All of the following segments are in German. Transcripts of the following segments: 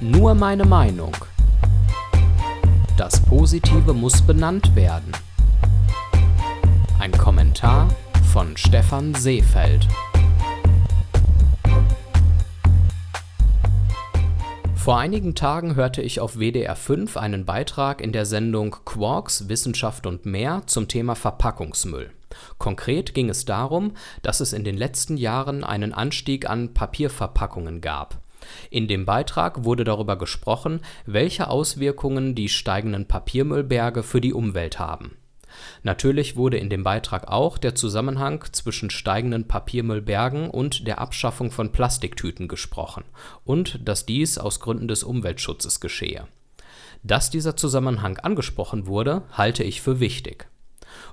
Nur meine Meinung. Das Positive muss benannt werden. Ein Kommentar von Stefan Seefeld. Vor einigen Tagen hörte ich auf WDR 5 einen Beitrag in der Sendung Quarks Wissenschaft und mehr zum Thema Verpackungsmüll. Konkret ging es darum, dass es in den letzten Jahren einen Anstieg an Papierverpackungen gab. In dem Beitrag wurde darüber gesprochen, welche Auswirkungen die steigenden Papiermüllberge für die Umwelt haben. Natürlich wurde in dem Beitrag auch der Zusammenhang zwischen steigenden Papiermüllbergen und der Abschaffung von Plastiktüten gesprochen und dass dies aus Gründen des Umweltschutzes geschehe. Dass dieser Zusammenhang angesprochen wurde, halte ich für wichtig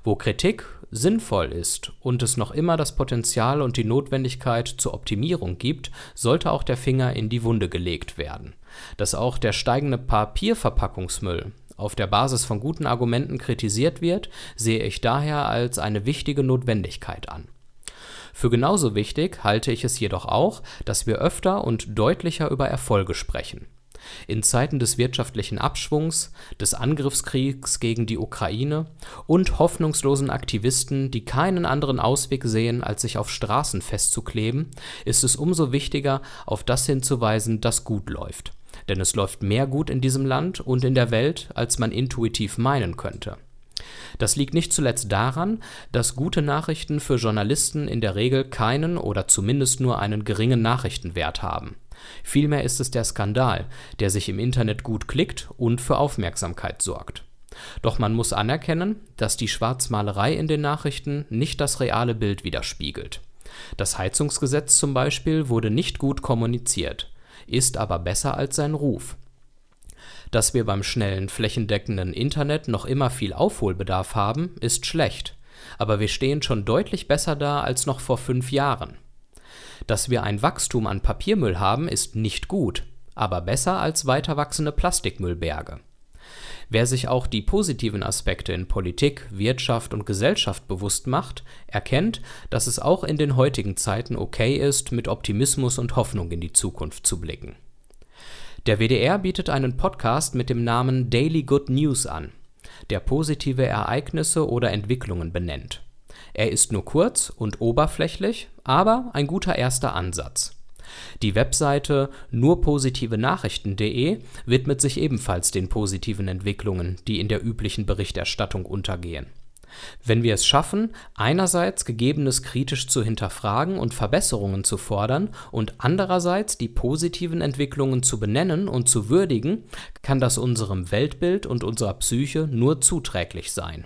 wo Kritik sinnvoll ist und es noch immer das Potenzial und die Notwendigkeit zur Optimierung gibt, sollte auch der Finger in die Wunde gelegt werden. Dass auch der steigende Papierverpackungsmüll auf der Basis von guten Argumenten kritisiert wird, sehe ich daher als eine wichtige Notwendigkeit an. Für genauso wichtig halte ich es jedoch auch, dass wir öfter und deutlicher über Erfolge sprechen. In Zeiten des wirtschaftlichen Abschwungs, des Angriffskriegs gegen die Ukraine und hoffnungslosen Aktivisten, die keinen anderen Ausweg sehen, als sich auf Straßen festzukleben, ist es umso wichtiger, auf das hinzuweisen, das gut läuft. Denn es läuft mehr gut in diesem Land und in der Welt, als man intuitiv meinen könnte. Das liegt nicht zuletzt daran, dass gute Nachrichten für Journalisten in der Regel keinen oder zumindest nur einen geringen Nachrichtenwert haben. Vielmehr ist es der Skandal, der sich im Internet gut klickt und für Aufmerksamkeit sorgt. Doch man muss anerkennen, dass die Schwarzmalerei in den Nachrichten nicht das reale Bild widerspiegelt. Das Heizungsgesetz zum Beispiel wurde nicht gut kommuniziert, ist aber besser als sein Ruf. Dass wir beim schnellen, flächendeckenden Internet noch immer viel Aufholbedarf haben, ist schlecht, aber wir stehen schon deutlich besser da als noch vor fünf Jahren. Dass wir ein Wachstum an Papiermüll haben, ist nicht gut, aber besser als weiter wachsende Plastikmüllberge. Wer sich auch die positiven Aspekte in Politik, Wirtschaft und Gesellschaft bewusst macht, erkennt, dass es auch in den heutigen Zeiten okay ist, mit Optimismus und Hoffnung in die Zukunft zu blicken. Der WDR bietet einen Podcast mit dem Namen Daily Good News an, der positive Ereignisse oder Entwicklungen benennt. Er ist nur kurz und oberflächlich, aber ein guter erster Ansatz. Die Webseite nurpositivenachrichten.de widmet sich ebenfalls den positiven Entwicklungen, die in der üblichen Berichterstattung untergehen. Wenn wir es schaffen, einerseits Gegebenes kritisch zu hinterfragen und Verbesserungen zu fordern und andererseits die positiven Entwicklungen zu benennen und zu würdigen, kann das unserem Weltbild und unserer Psyche nur zuträglich sein.